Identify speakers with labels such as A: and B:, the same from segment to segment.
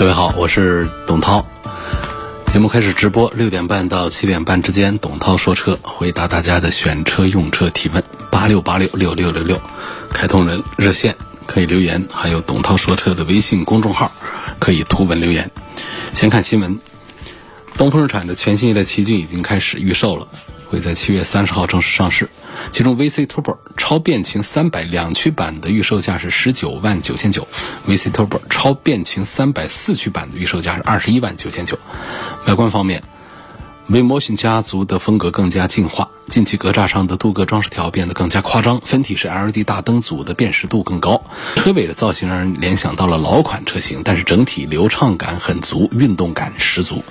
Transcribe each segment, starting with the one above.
A: 各位好，我是董涛。节目开始直播，六点半到七点半之间，董涛说车，回答大家的选车用车提问，八六八六六六六六，开通人热线可以留言，还有董涛说车的微信公众号可以图文留言。先看新闻，东风日产的全新一代奇骏已经开始预售了，会在七月三十号正式上市。其中 VC Turbo 超变擎三百两驱版的预售价是十九万九千九，VC Turbo 超变擎三百四驱版的预售价是二十一万九千九。外观方面。，V Motion 家族的风格更加进化，进气格栅上的镀铬装饰条变得更加夸张，分体式 LED 大灯组的辨识度更高，车尾的造型让人联想到了老款车型，但是整体流畅感很足，运动感十足。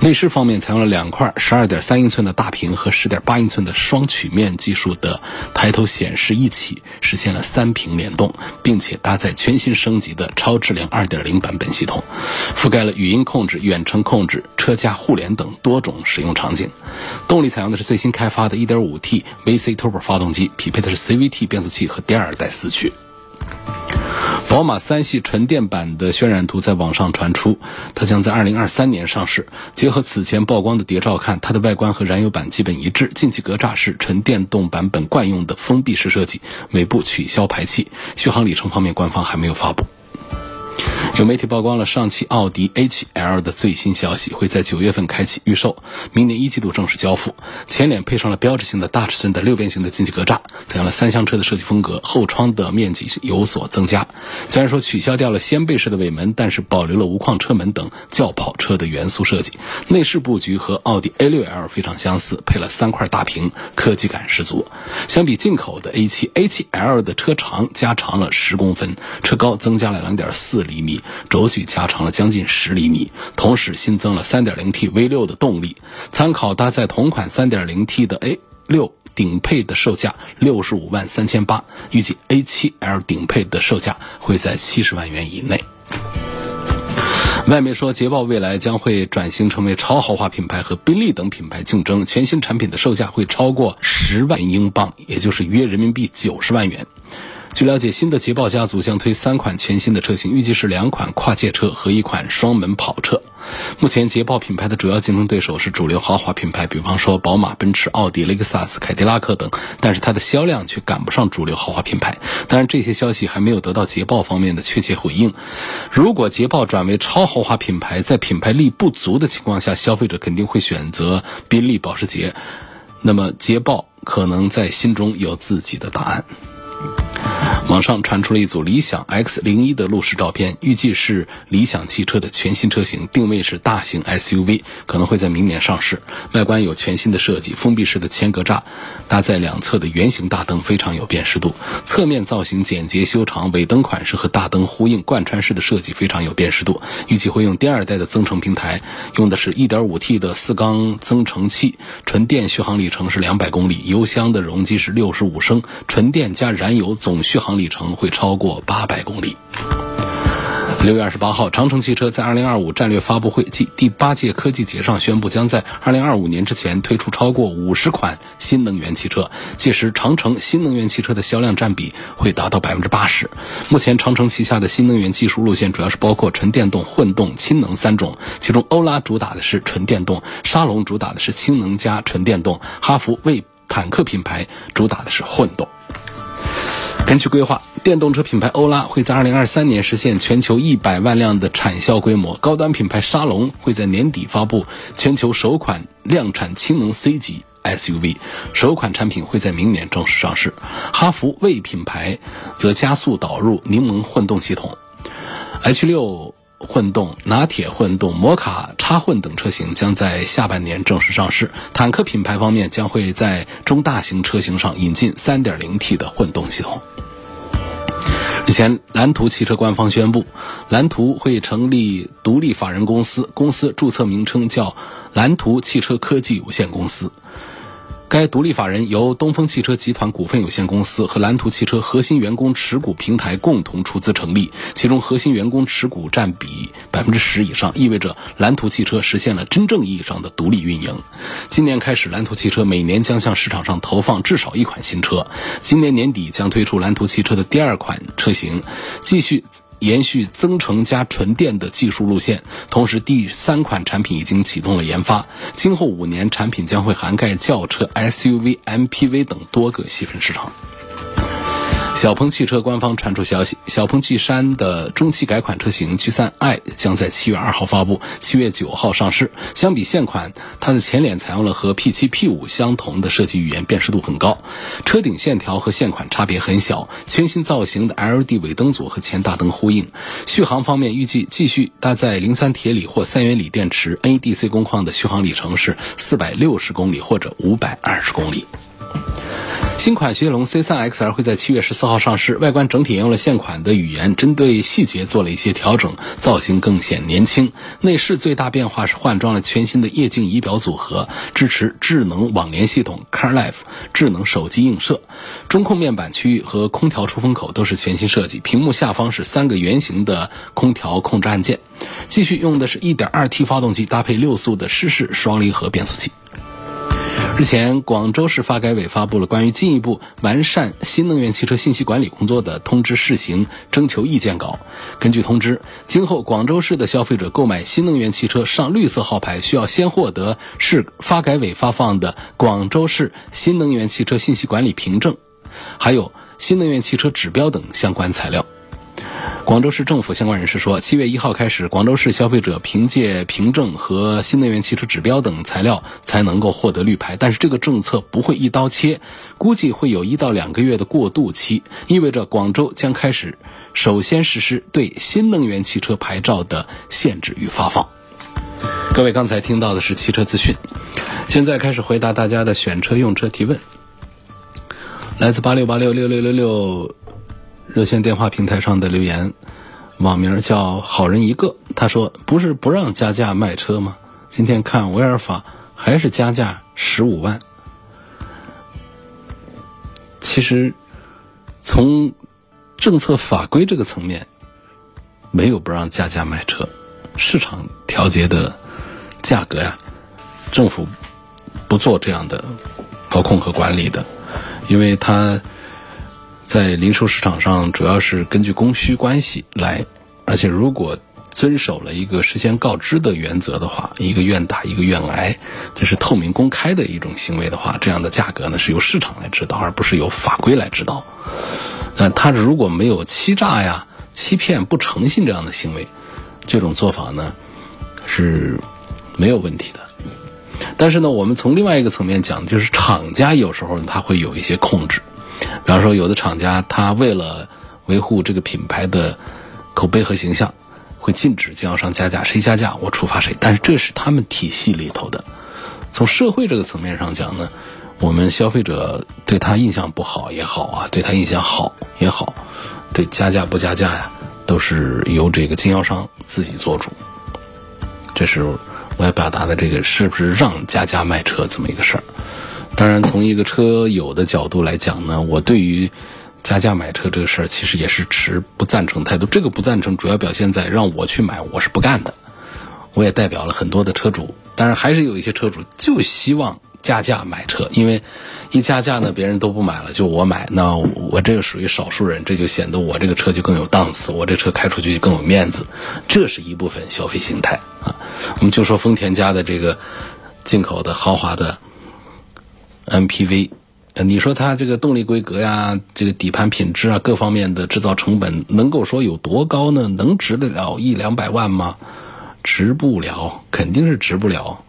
A: 内饰方面采用了两块十二点三英寸的大屏和十点八英寸的双曲面技术的抬头显示一起，实现了三屏联动，并且搭载全新升级的超智联二点零版本系统，覆盖了语音控制、远程控制、车架互联等多种。使用场景，动力采用的是最新开发的 1.5T VC Turbo 发动机，匹配的是 CVT 变速器和第二代四驱。宝马三系纯电版的渲染图在网上传出，它将在2023年上市。结合此前曝光的谍照看，它的外观和燃油版基本一致，进气格栅是纯电动版本惯用的封闭式设计，尾部取消排气。续航里程方面，官方还没有发布。有媒体曝光了上汽奥迪 A7L 的最新消息，会在九月份开启预售，明年一季度正式交付。前脸配上了标志性的大尺寸的六边形的进气格栅，采用了三厢车的设计风格，后窗的面积有所增加。虽然说取消掉了掀背式的尾门，但是保留了无框车门等轿跑车的元素设计。内饰布局和奥迪 A6L 非常相似，配了三块大屏，科技感十足。相比进口的 A7，A7L 的车长加长了十公分，车高增加了两点四厘米。轴距加长了将近十厘米，同时新增了 3.0T V6 的动力。参考搭载同款 3.0T 的 A6 顶配的售价六十五万三千八，预计 A7L 顶配的售价会在七十万元以内。外媒说，捷豹未来将会转型成为超豪华品牌和宾利等品牌竞争，全新产品的售价会超过十万英镑，也就是约人民币九十万元。据了解，新的捷豹家族将推三款全新的车型，预计是两款跨界车和一款双门跑车。目前，捷豹品牌的主要竞争对手是主流豪华品牌，比方说宝马、奔驰、奥迪、雷克萨斯、凯迪拉克等，但是它的销量却赶不上主流豪华品牌。当然，这些消息还没有得到捷豹方面的确切回应。如果捷豹转为超豪华品牌，在品牌力不足的情况下，消费者肯定会选择宾利、保时捷。那么，捷豹可能在心中有自己的答案。网上传出了一组理想 X 零一的路试照片，预计是理想汽车的全新车型，定位是大型 SUV，可能会在明年上市。外观有全新的设计，封闭式的前格栅，搭载两侧的圆形大灯，非常有辨识度。侧面造型简洁修长，尾灯款式和大灯呼应，贯穿式的设计非常有辨识度。预计会用第二代的增程平台，用的是一点五 T 的四缸增程器，纯电续航里程是两百公里，油箱的容积是六十五升，纯电加燃油总续航。里程会超过八百公里。六月二十八号，长城汽车在二零二五战略发布会暨第八届科技节上宣布，将在二零二五年之前推出超过五十款新能源汽车。届时，长城新能源汽车的销量占比会达到百分之八十。目前，长城旗下的新能源技术路线主要是包括纯电动、混动、氢能三种。其中，欧拉主打的是纯电动，沙龙主打的是氢能加纯电动，哈弗为坦克品牌主打的是混动。根据规划，电动车品牌欧拉会在二零二三年实现全球一百万辆的产销规模；高端品牌沙龙会在年底发布全球首款量产氢能 C 级 SUV，首款产品会在明年正式上市。哈弗 V 品牌则加速导入柠檬混动系统，H 六。混动、拿铁混动、摩卡插混等车型将在下半年正式上市。坦克品牌方面将会在中大型车型上引进 3.0T 的混动系统。日前，蓝图汽车官方宣布，蓝图会成立独立法人公司，公司注册名称叫蓝图汽车科技有限公司。该独立法人由东风汽车集团股份有限公司和蓝图汽车核心员工持股平台共同出资成立，其中核心员工持股占比百分之十以上，意味着蓝图汽车实现了真正意义上的独立运营。今年开始，蓝图汽车每年将向市场上投放至少一款新车，今年年底将推出蓝图汽车的第二款车型，继续。延续增程加纯电的技术路线，同时第三款产品已经启动了研发。今后五年，产品将会涵盖轿车、SUV、MPV 等多个细分市场。小鹏汽车官方传出消息，小鹏 G 三的中期改款车型 G3i 将在七月二号发布，七月九号上市。相比现款，它的前脸采用了和 P7、P5 相同的设计语言，辨识度很高。车顶线条和现款差别很小，全新造型的 LED 尾灯组和前大灯呼应。续航方面，预计继续搭载磷酸铁锂或三元锂电池，NEDC 工况的续航里程是四百六十公里或者五百二十公里。新款雪铁龙 C3 XR 会在七月十四号上市，外观整体沿用了现款的语言，针对细节做了一些调整，造型更显年轻。内饰最大变化是换装了全新的液晶仪表组合，支持智能网联系统 CarLife 智能手机映射。中控面板区域和空调出风口都是全新设计，屏幕下方是三个圆形的空调控制按键。继续用的是一点二 T 发动机，搭配六速的湿式双离合变速器。日前，广州市发改委发布了关于进一步完善新能源汽车信息管理工作的通知试行征求意见稿。根据通知，今后广州市的消费者购买新能源汽车上绿色号牌，需要先获得市发改委发放的广州市新能源汽车信息管理凭证，还有新能源汽车指标等相关材料。广州市政府相关人士说，七月一号开始，广州市消费者凭借凭证和新能源汽车指标等材料才能够获得绿牌。但是这个政策不会一刀切，估计会有一到两个月的过渡期，意味着广州将开始首先实施对新能源汽车牌照的限制与发放。各位刚才听到的是汽车资讯，现在开始回答大家的选车用车提问，来自八六八六六六六六。热线电话平台上的留言，网名叫好人一个。他说：“不是不让加价卖车吗？今天看威尔法还是加价十五万。其实从政策法规这个层面，没有不让加价卖车，市场调节的价格呀，政府不做这样的调控和管理的，因为它。”在零售市场上，主要是根据供需关系来，而且如果遵守了一个事先告知的原则的话，一个愿打一个愿挨，这是透明公开的一种行为的话，这样的价格呢是由市场来指导，而不是由法规来指导。呃，他如果没有欺诈呀、欺骗、不诚信这样的行为，这种做法呢是没有问题的。但是呢，我们从另外一个层面讲，就是厂家有时候他会有一些控制。比方说，有的厂家他为了维护这个品牌的口碑和形象，会禁止经销商加价，谁加价我处罚谁。但是这是他们体系里头的。从社会这个层面上讲呢，我们消费者对他印象不好也好啊，对他印象好也好，对加价不加价呀，都是由这个经销商自己做主。这是我要表达的这个是不是让加价卖车这么一个事儿。当然，从一个车友的角度来讲呢，我对于加价买车这个事儿，其实也是持不赞成态度。这个不赞成主要表现在让我去买，我是不干的。我也代表了很多的车主，当然还是有一些车主就希望加价买车，因为一加价呢，别人都不买了，就我买，那我这个属于少数人，这就显得我这个车就更有档次，我这车开出去就更有面子。这是一部分消费心态啊。我们就说丰田家的这个进口的豪华的。MPV，你说它这个动力规格呀，这个底盘品质啊，各方面的制造成本，能够说有多高呢？能值得了一两百万吗？值不了，肯定是值不了。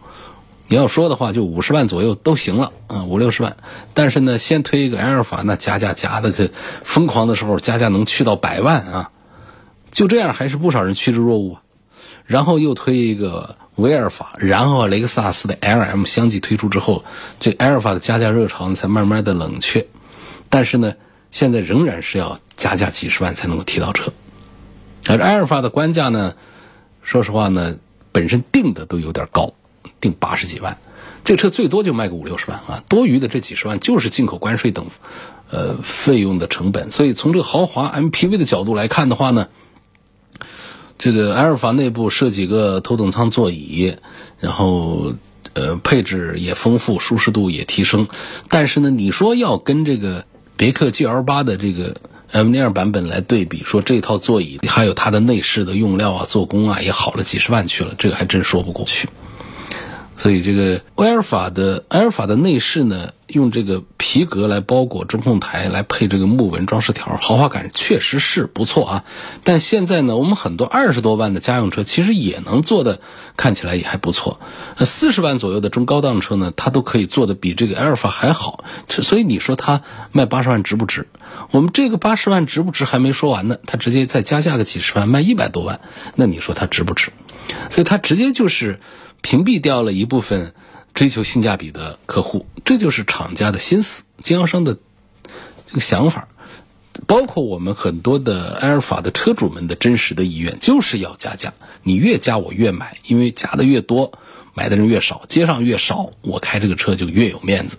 A: 你要说的话，就五十万左右都行了，啊，五六十万。但是呢，先推一个埃尔法，那加价加的可疯狂的时候，加价能去到百万啊！就这样，还是不少人趋之若鹜。然后又推一个。威尔法，然后雷克萨斯的 LM 相继推出之后，这埃尔法的加价热潮才慢慢的冷却。但是呢，现在仍然是要加价几十万才能够提到车。而埃尔法的官价呢，说实话呢，本身定的都有点高，定八十几万，这车最多就卖个五六十万啊，多余的这几十万就是进口关税等，呃，费用的成本。所以从这个豪华 MPV 的角度来看的话呢。这个埃尔法内部设几个头等舱座椅，然后呃配置也丰富，舒适度也提升。但是呢，你说要跟这个别克 GL 八的这个 M2 版本来对比，说这套座椅还有它的内饰的用料啊、做工啊也好了几十万去了，这个还真说不过去。所以这个埃尔法的埃尔法的内饰呢，用这个皮革来包裹中控台，来配这个木纹装饰条，豪华感确实是不错啊。但现在呢，我们很多二十多万的家用车其实也能做的看起来也还不错。那四十万左右的中高档车呢，它都可以做的比这个埃尔法还好。所以你说它卖八十万值不值？我们这个八十万值不值还没说完呢，它直接再加价个几十万，卖一百多万，那你说它值不值？所以它直接就是。屏蔽掉了一部分追求性价比的客户，这就是厂家的心思，经销商的这个想法，包括我们很多的埃尔法的车主们的真实的意愿，就是要加价。你越加我越买，因为加的越多，买的人越少，街上越少，我开这个车就越有面子。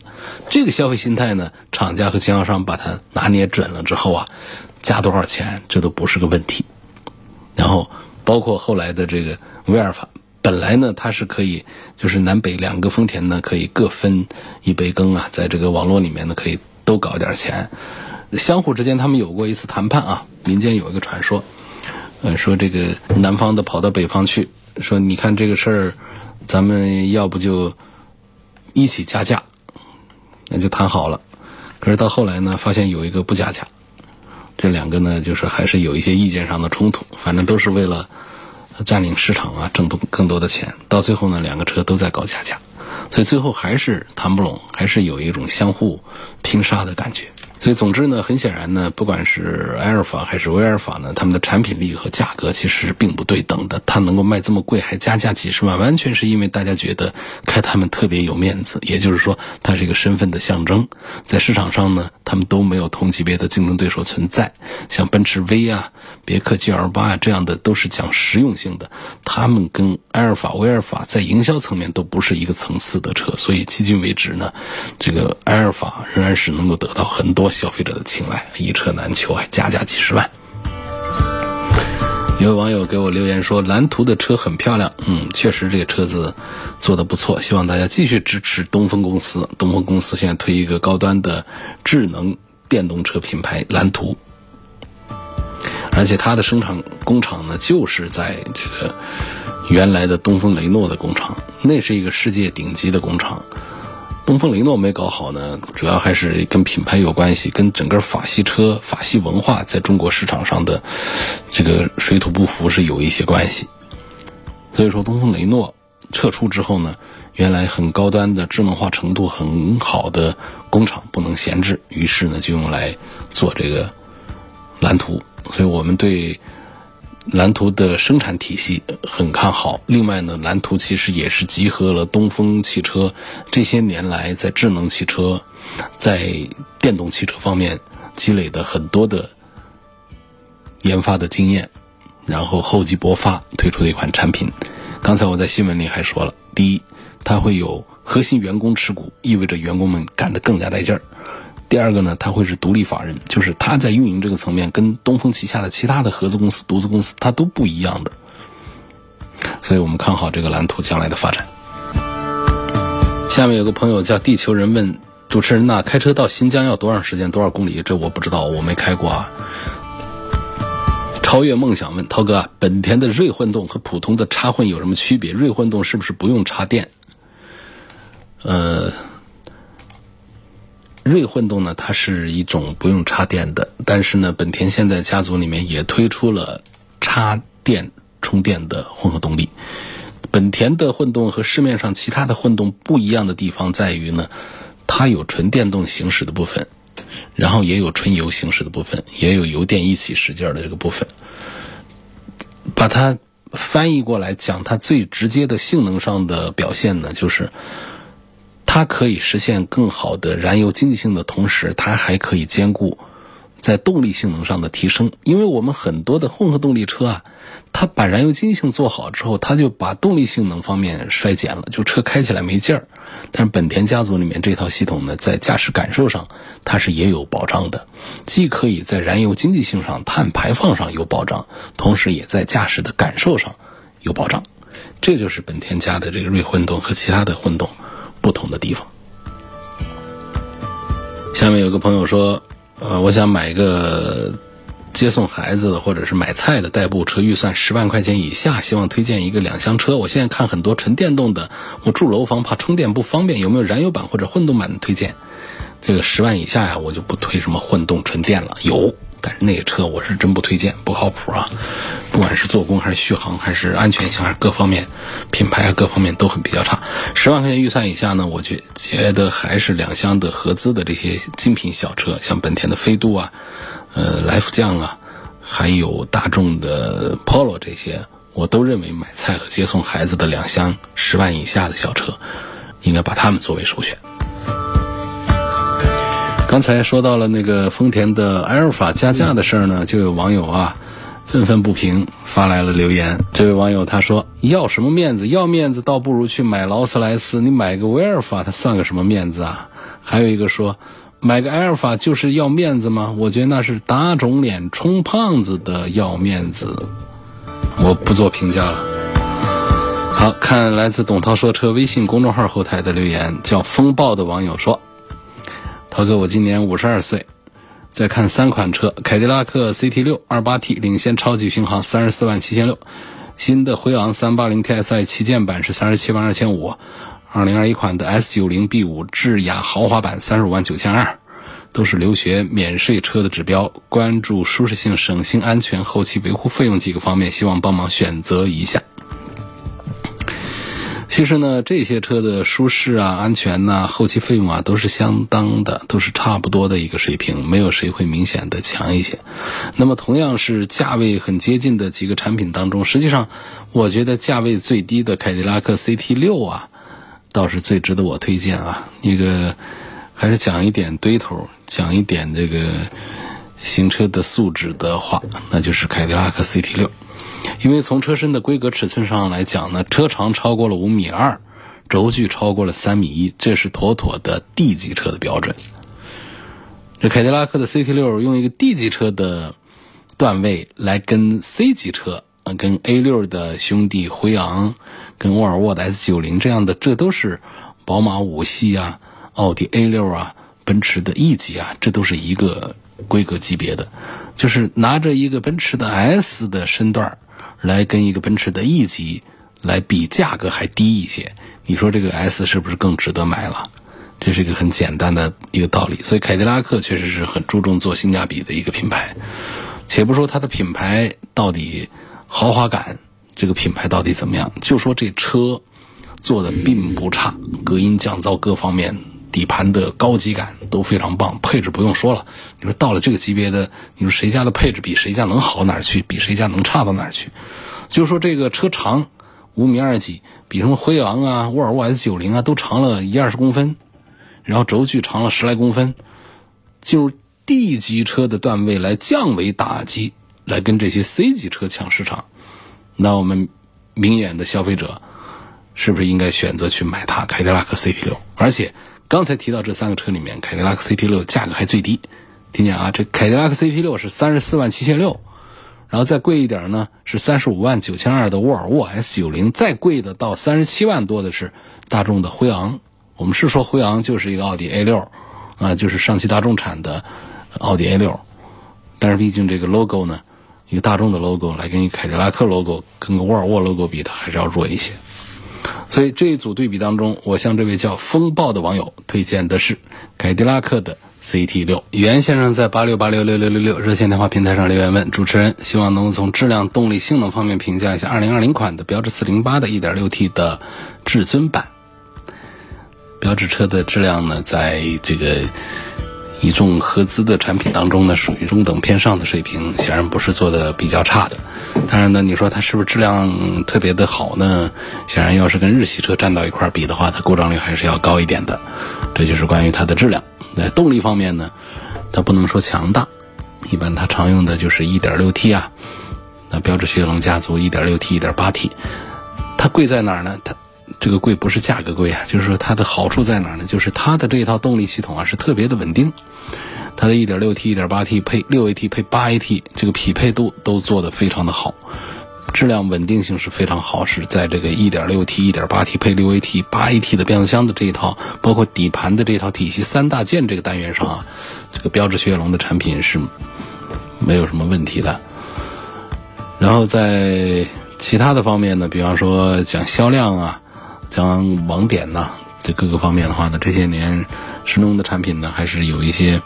A: 这个消费心态呢，厂家和经销商把它拿捏准了之后啊，加多少钱这都不是个问题。然后包括后来的这个威尔法。本来呢，它是可以，就是南北两个丰田呢，可以各分一杯羹啊，在这个网络里面呢，可以都搞点钱，相互之间他们有过一次谈判啊。民间有一个传说，呃，说这个南方的跑到北方去，说你看这个事儿，咱们要不就一起加价，那就谈好了。可是到后来呢，发现有一个不加价，这两个呢，就是还是有一些意见上的冲突，反正都是为了。占领市场啊，挣多更多的钱，到最后呢，两个车都在搞加价，所以最后还是谈不拢，还是有一种相互拼杀的感觉。所以，总之呢，很显然呢，不管是埃尔法还是威尔法呢，他们的产品力和价格其实并不对等的。它能够卖这么贵，还加价几十万，完全是因为大家觉得开他们特别有面子。也就是说，它是一个身份的象征。在市场上呢，他们都没有同级别的竞争对手存在。像奔驰 V 啊、别克 GL 八啊这样的，都是讲实用性的。他们跟埃尔法、威尔法在营销层面都不是一个层次的车。所以，迄今为止呢，这个埃尔法仍然是能够得到很多。消费者的青睐，一车难求，还加价几十万。有位网友给我留言说，蓝图的车很漂亮，嗯，确实这个车子做的不错，希望大家继续支持东风公司。东风公司现在推一个高端的智能电动车品牌蓝图，而且它的生产工厂呢，就是在这个原来的东风雷诺的工厂，那是一个世界顶级的工厂。东风雷诺没搞好呢，主要还是跟品牌有关系，跟整个法系车、法系文化在中国市场上的这个水土不服是有一些关系。所以说，东风雷诺撤出之后呢，原来很高端的、智能化程度很好的工厂不能闲置，于是呢，就用来做这个蓝图。所以我们对。蓝图的生产体系很看好。另外呢，蓝图其实也是集合了东风汽车这些年来在智能汽车、在电动汽车方面积累的很多的研发的经验，然后厚积薄发推出的一款产品。刚才我在新闻里还说了，第一，它会有核心员工持股，意味着员工们干得更加带劲儿。第二个呢，他会是独立法人，就是他在运营这个层面跟东风旗下的其他的合资公司、独资公司，它都不一样的。所以我们看好这个蓝图将来的发展。下面有个朋友叫地球人问主持人呐，开车到新疆要多长时间、多少公里？这我不知道，我没开过啊。超越梦想问涛哥，本田的锐混动和普通的插混有什么区别？锐混动是不是不用插电？呃。锐混动呢，它是一种不用插电的，但是呢，本田现在家族里面也推出了插电充电的混合动力。本田的混动和市面上其他的混动不一样的地方在于呢，它有纯电动行驶的部分，然后也有纯油行驶的部分，也有油电一起使劲儿的这个部分。把它翻译过来讲，它最直接的性能上的表现呢，就是。它可以实现更好的燃油经济性的同时，它还可以兼顾在动力性能上的提升。因为我们很多的混合动力车啊，它把燃油经济性做好之后，它就把动力性能方面衰减了，就车开起来没劲儿。但是本田家族里面这套系统呢，在驾驶感受上它是也有保障的，既可以在燃油经济性上、碳排放上有保障，同时也在驾驶的感受上有保障。这就是本田家的这个锐混动和其他的混动不同的地方。下面有个朋友说，呃，我想买一个接送孩子或者是买菜的代步车，预算十万块钱以下，希望推荐一个两厢车。我现在看很多纯电动的，我住楼房怕充电不方便，有没有燃油版或者混动版的推荐？这个十万以下呀，我就不推什么混动纯电了。有。但是那个车我是真不推荐，不靠谱啊！不管是做工还是续航，还是安全性，还是各方面，品牌啊各方面都很比较差。十万块钱预算以下呢，我觉觉得还是两厢的合资的这些精品小车，像本田的飞度啊，呃来福将啊，还有大众的 Polo 这些，我都认为买菜和接送孩子的两厢十万以下的小车，应该把它们作为首选。刚才说到了那个丰田的埃尔法加价的事儿呢，就有网友啊愤愤不平发来了留言。这位网友他说：“要什么面子？要面子倒不如去买劳斯莱斯。你买个威尔法，它算个什么面子啊？”还有一个说：“买个埃尔法就是要面子吗？”我觉得那是打肿脸充胖子的要面子。我不做评价了。好看，来自董涛说车微信公众号后台的留言，叫风暴的网友说。涛哥，我今年五十二岁，在看三款车：凯迪拉克 CT 六二八 T 领先超级巡航三十四万七千六，新的辉昂三八零 TSI 旗舰版是三十七万二千五，二零二一款的 S 九零 B 五智雅豪华版三十五万九千二，都是留学免税车的指标。关注舒适性、省心、安全、后期维护费用几个方面，希望帮忙选择一下。其实呢，这些车的舒适啊、安全呐、后期费用啊，都是相当的，都是差不多的一个水平，没有谁会明显的强一些。那么，同样是价位很接近的几个产品当中，实际上，我觉得价位最低的凯迪拉克 CT 六啊，倒是最值得我推荐啊。那个还是讲一点堆头，讲一点这个行车的素质的话，那就是凯迪拉克 CT 六。因为从车身的规格尺寸上来讲呢，车长超过了五米二，轴距超过了三米一，这是妥妥的 D 级车的标准。这凯迪拉克的 CT 六用一个 D 级车的段位来跟 C 级车，呃，跟 A 六的兄弟辉昂、跟沃尔沃的 S 九零这样的，这都是宝马五系啊、奥迪 A 六啊、奔驰的 E 级啊，这都是一个规格级别的，就是拿着一个奔驰的 S 的身段来跟一个奔驰的 E 级来比，价格还低一些。你说这个 S 是不是更值得买了？这是一个很简单的一个道理。所以凯迪拉克确实是很注重做性价比的一个品牌。且不说它的品牌到底豪华感，这个品牌到底怎么样，就说这车做的并不差，隔音降噪各方面。底盘的高级感都非常棒，配置不用说了。你说到了这个级别的，你说谁家的配置比谁家能好哪儿去？比谁家能差到哪儿去？就说这个车长五米二几，比什么辉昂啊、沃尔沃 S 九零啊都长了一二十公分，然后轴距长了十来公分，进入 D 级车的段位来降维打击，来跟这些 C 级车抢市场，那我们明眼的消费者是不是应该选择去买它？凯迪拉克 CT 六，而且。刚才提到这三个车里面，凯迪拉克 CT 六价格还最低。听见啊，这凯迪拉克 CT 六是三十四万七千六，然后再贵一点呢是三十五万九千二的沃尔沃 S 九零，再贵的到三十七万多的是大众的辉昂。我们是说辉昂就是一个奥迪 A 六啊，就是上汽大众产的奥迪 A 六，但是毕竟这个 logo 呢，一个大众的 logo 来跟一凯迪拉克 logo 跟个沃尔沃 logo 比，它还是要弱一些。所以这一组对比当中，我向这位叫风暴的网友推荐的是凯迪拉克的 CT 六。袁先生在八六八六六六六六热线电话平台上留言问主持人，希望能从质量、动力、性能方面评价一下二零二零款的标致四零八的一点六 T 的至尊版。标致车的质量呢，在这个。一众合资的产品当中呢，属于中等偏上的水平，显然不是做的比较差的。当然呢，你说它是不是质量特别的好呢？显然，要是跟日系车站到一块儿比的话，它故障率还是要高一点的。这就是关于它的质量。在动力方面呢，它不能说强大，一般它常用的就是 1.6T 啊，那标致雪铁龙家族 1.6T、1.8T，它贵在哪儿呢？它这个贵不是价格贵啊，就是说它的好处在哪儿呢？就是它的这一套动力系统啊是特别的稳定，它的 1.6T、1.8T 配 6AT 配 8AT，这个匹配度都做得非常的好。质量稳定性是非常好，是在这个 1.6T、1.8T 配 6AT、8AT 的变速箱的这一套，包括底盘的这套体系三大件这个单元上啊，这个标致雪铁龙的产品是没有什么问题的。然后在其他的方面呢，比方说讲销量啊，将网点呐，这各个方面的话呢，这些年神龙的产品呢还是有一些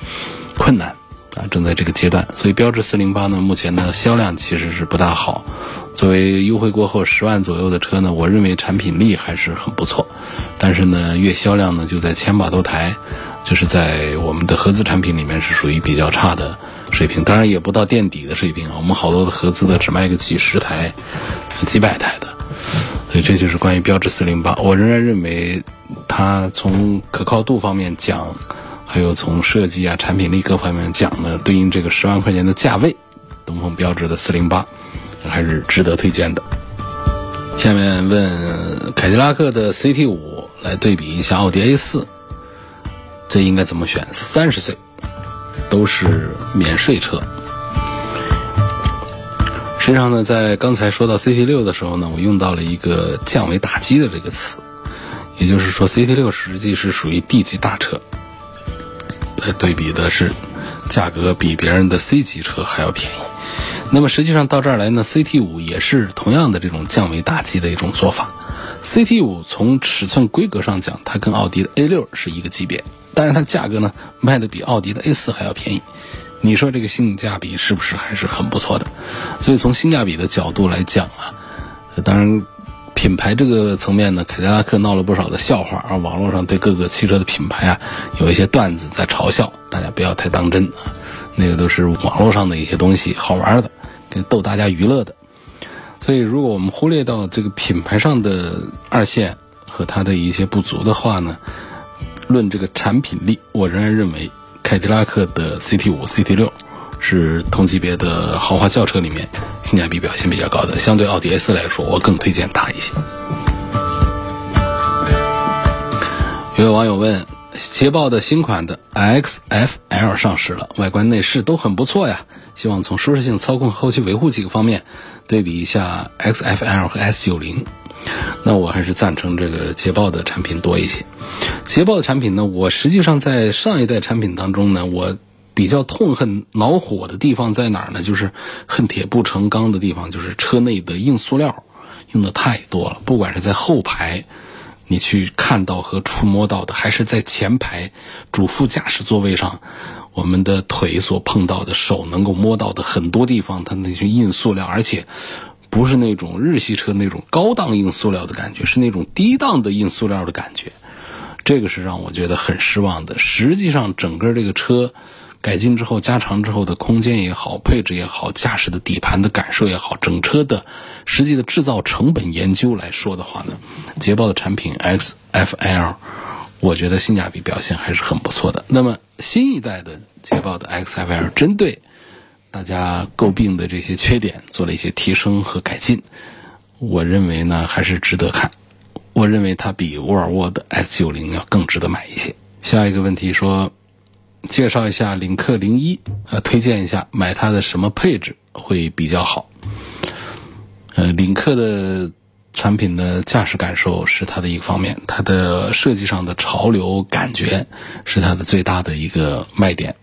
A: 困难。啊，正在这个阶段，所以标致四零八呢，目前的销量其实是不大好。作为优惠过后十万左右的车呢，我认为产品力还是很不错，但是呢，月销量呢就在千把多台，就是在我们的合资产品里面是属于比较差的水平，当然也不到垫底的水平啊。我们好多的合资的只卖个几十台、几百台的，所以这就是关于标致四零八。我仍然认为它从可靠度方面讲。还有从设计啊、产品力各方面讲呢，对应这个十万块钱的价位，东风标致的四零八还是值得推荐的。下面问凯迪拉克的 CT 五来对比一下奥迪 A 四，这应该怎么选？三十岁都是免税车。实际上呢，在刚才说到 CT 六的时候呢，我用到了一个降维打击的这个词，也就是说 CT 六实际是属于 D 级大车。来对比的是，价格比别人的 C 级车还要便宜。那么实际上到这儿来呢，CT 五也是同样的这种降维打击的一种做法。CT 五从尺寸规格上讲，它跟奥迪的 A 六是一个级别，但是它价格呢卖的比奥迪的 A 四还要便宜。你说这个性价比是不是还是很不错的？所以从性价比的角度来讲啊，当然。品牌这个层面呢，凯迪拉克闹了不少的笑话啊，网络上对各个汽车的品牌啊有一些段子在嘲笑，大家不要太当真啊，那个都是网络上的一些东西，好玩的，跟逗大家娱乐的。所以，如果我们忽略到这个品牌上的二线和它的一些不足的话呢，论这个产品力，我仍然认为凯迪拉克的 CT 五、CT 六。是同级别的豪华轿车里面性价比表现比较高的，相对奥迪 A 四来说，我更推荐它一些。有位网友问：捷豹的新款的 XFL 上市了，外观内饰都很不错呀，希望从舒适性、操控、后期维护几个方面对比一下 XFL 和 S 九零。那我还是赞成这个捷豹的产品多一些。捷豹的产品呢，我实际上在上一代产品当中呢，我。比较痛恨恼火的地方在哪儿呢？就是恨铁不成钢的地方，就是车内的硬塑料用的太多了。不管是在后排，你去看到和触摸到的，还是在前排主副驾驶座位上，我们的腿所碰到的、手能够摸到的很多地方，它那些硬塑料，而且不是那种日系车那种高档硬塑料的感觉，是那种低档的硬塑料的感觉。这个是让我觉得很失望的。实际上，整个这个车。改进之后、加长之后的空间也好、配置也好、驾驶的底盘的感受也好，整车的实际的制造成本研究来说的话呢，捷豹的产品 XFL，我觉得性价比表现还是很不错的。那么新一代的捷豹的 XFL 针对大家诟病的这些缺点做了一些提升和改进，我认为呢还是值得看。我认为它比沃尔沃的 S90 要更值得买一些。下一个问题说。介绍一下领克零一，呃，推荐一下买它的什么配置会比较好？呃，领克的产品的驾驶感受是它的一个方面，它的设计上的潮流感觉是它的最大的一个卖点。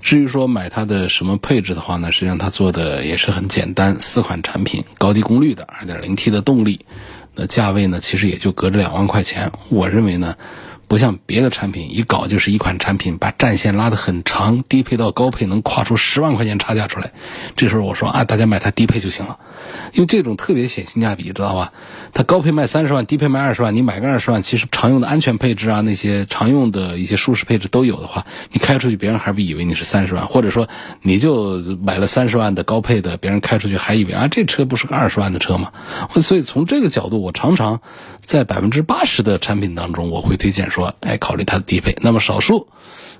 A: 至于说买它的什么配置的话呢，实际上它做的也是很简单，四款产品，高低功率的，二点零 T 的动力，那价位呢，其实也就隔着两万块钱。我认为呢。不像别的产品，一搞就是一款产品，把战线拉得很长，低配到高配能跨出十万块钱差价出来。这时候我说啊，大家买它低配就行了，因为这种特别显性价比，知道吧？它高配卖三十万，低配卖二十万，你买个二十万，其实常用的安全配置啊，那些常用的一些舒适配置都有的话，你开出去别人还不以为你是三十万，或者说你就买了三十万的高配的，别人开出去还以为啊这车不是个二十万的车吗？所以从这个角度，我常常在百分之八十的产品当中，我会推荐说。说，哎，考虑它的低配。那么少数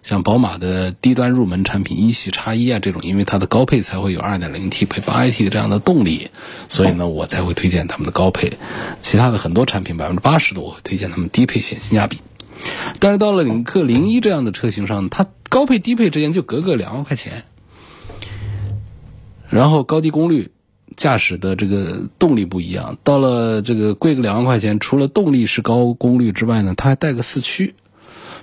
A: 像宝马的低端入门产品一系叉一啊这种，因为它的高配才会有 2.0T 配 8AT 的这样的动力，所以呢，我才会推荐他们的高配。其他的很多产品，百分之八十的我会推荐他们低配显性价比。但是到了领克零一这样的车型上，它高配低配之间就隔个两万块钱，然后高低功率。驾驶的这个动力不一样，到了这个贵个两万块钱，除了动力是高功率之外呢，它还带个四驱。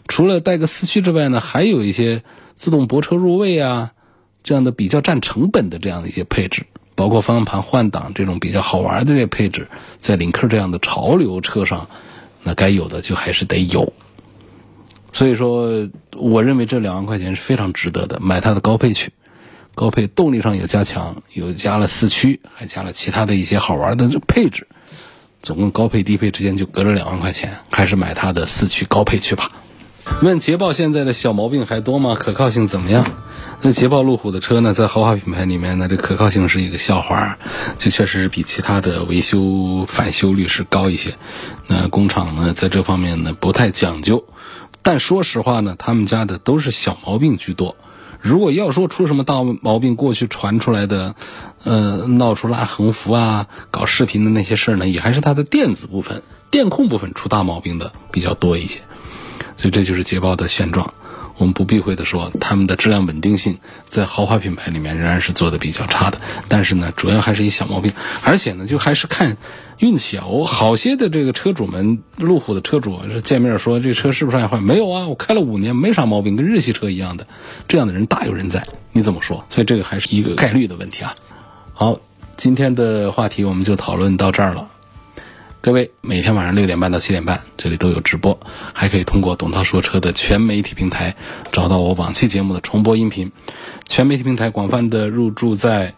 A: 除了带个四驱之外呢，还有一些自动泊车入位啊，这样的比较占成本的这样的一些配置，包括方向盘换挡这种比较好玩的这些配置，在领克这样的潮流车上，那该有的就还是得有。所以说，我认为这两万块钱是非常值得的，买它的高配去。高配动力上有加强，有加了四驱，还加了其他的一些好玩的配置，总共高配低配之间就隔着两万块钱，还是买它的四驱高配去吧。问捷豹现在的小毛病还多吗？可靠性怎么样？那捷豹路虎的车呢，在豪华品牌里面呢，这可靠性是一个笑话，这确实是比其他的维修返修率是高一些。那工厂呢，在这方面呢不太讲究，但说实话呢，他们家的都是小毛病居多。如果要说出什么大毛病，过去传出来的，呃，闹出拉横幅啊、搞视频的那些事儿呢，也还是它的电子部分、电控部分出大毛病的比较多一些。所以这就是捷豹的现状。我们不避讳的说，他们的质量稳定性在豪华品牌里面仍然是做的比较差的。但是呢，主要还是一小毛病，而且呢，就还是看运气啊。我好些的这个车主们，路虎的车主见面说这车是不是要坏？没有啊，我开了五年，没啥毛病，跟日系车一样的。这样的人大有人在，你怎么说？所以这个还是一个概率的问题啊。好，今天的话题我们就讨论到这儿了。各位，每天晚上六点半到七点半，这里都有直播，还可以通过董涛说车的全媒体平台找到我往期节目的重播音频。全媒体平台广泛的入驻在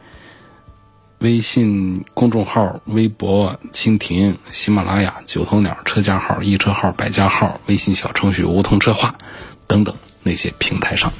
A: 微信公众号、微博、蜻蜓、喜马拉雅、九头鸟车架号、易车号、百家号、微信小程序梧桐车话等等那些平台上。